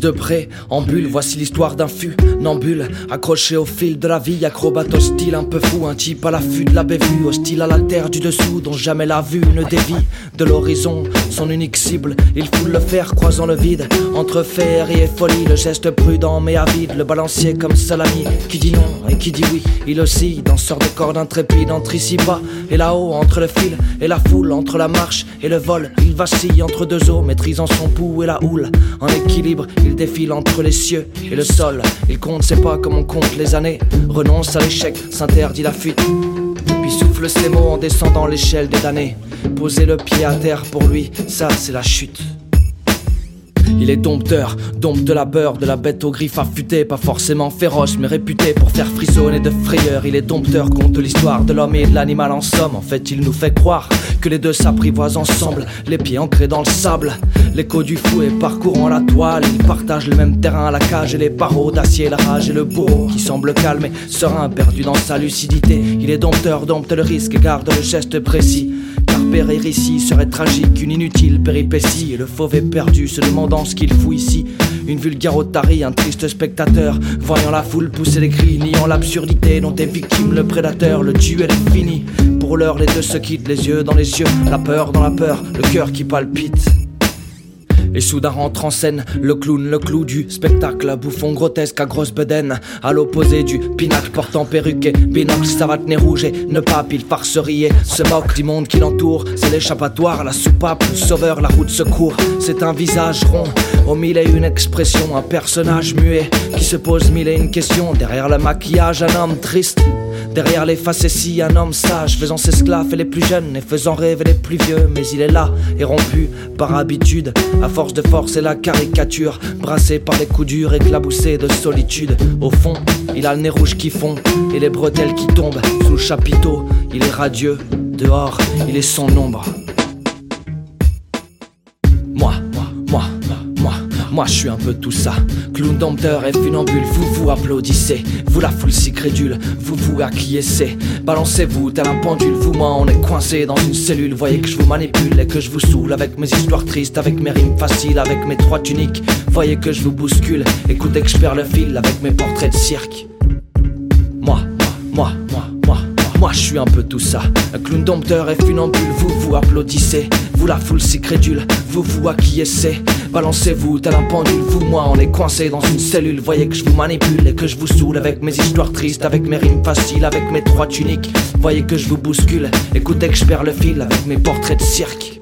De bulle, voici l'histoire d'un fût, nambule, accroché au fil de la vie, acrobate hostile, un peu fou, un type à l'affût de la bévue, hostile à la terre du dessous, dont jamais la vue ne dévie de l'horizon, son unique cible, il foule le fer, croisant le vide, entre féerie et folie, le geste prudent mais avide, le balancier comme salami, qui dit non et qui dit oui, il oscille, danseur de cordes intrépide, entre ici bas et là-haut, entre le fil et la foule, entre la marche et le vol, il vacille entre deux eaux, maîtrisant son pouls et la houle, en équilibre, il défile entre les cieux et le sol, il compte ses pas comme on compte les années, renonce à l'échec, s'interdit la fuite, puis souffle ses mots en descendant l'échelle des damnés. Poser le pied à terre pour lui, ça c'est la chute. Il est dompteur, dompte de la beurre, de la bête aux griffes affûtées, pas forcément féroce, mais réputé pour faire frissonner de frayeur. Il est dompteur, compte l'histoire de l'homme et de l'animal en somme. En fait, il nous fait croire que les deux s'apprivoisent ensemble, les pieds ancrés dans le sable. L'écho du fouet parcourant la toile, ils partagent le même terrain, la cage et les barreaux d'acier, la rage et le bourreau qui semble calme et serein, perdu dans sa lucidité. Il est dompteur, dompte le risque et garde le geste précis. Périr ici serait tragique, une inutile péripétie. Le fauve est perdu, se demandant ce qu'il fout ici. Une vulgaire otarie, un triste spectateur, voyant la foule pousser des cris, niant l'absurdité dont est victime le prédateur. Le duel est fini. Pour l'heure, les deux se quittent, les yeux dans les yeux, la peur dans la peur, le cœur qui palpite. Et soudain rentre en scène le clown, le clou du spectacle, bouffon grotesque à grosse bedaine, à l'opposé du pinacle portant perruque et binocle, savate nez rouge et ne pas il farcerie et se moque du monde qui l'entoure. C'est l'échappatoire, la soupape, le sauveur, la route secours. C'est un visage rond, au mille et une expression, un personnage muet qui se pose mille et une questions. Derrière le maquillage, un homme triste. Derrière les facéties, un homme sage, faisant s'esclaves et les plus jeunes et faisant rêver les plus vieux. Mais il est là et rompu par habitude, à force de force et la caricature, brassé par les coups durs, éclaboussé de solitude. Au fond, il a le nez rouge qui fond et les bretelles qui tombent sous le chapiteau. Il est radieux, dehors, il est son ombre. Moi, je suis un peu tout ça. Clown dompteur et funambule, vous vous applaudissez. Vous la foule si crédule, vous vous acquiescez. Balancez-vous tel un pendule, vous moi on est coincé dans une cellule. Voyez que je vous manipule et que je vous saoule avec mes histoires tristes, avec mes rimes faciles, avec mes trois tuniques. Voyez que je vous bouscule, écoutez que je perds le fil avec mes portraits de cirque. Moi, moi, moi, moi, moi, moi je suis un peu tout ça. Un clown dompteur et funambule, vous vous applaudissez. Vous la foule si crédule, vous vous acquiescez. Balancez-vous tel un pendule, vous moi on est coincé dans une cellule. Voyez que je vous manipule et que je vous saoule avec mes histoires tristes, avec mes rimes faciles, avec mes trois tuniques. Voyez que je vous bouscule, écoutez que je perds le fil avec mes portraits de cirque.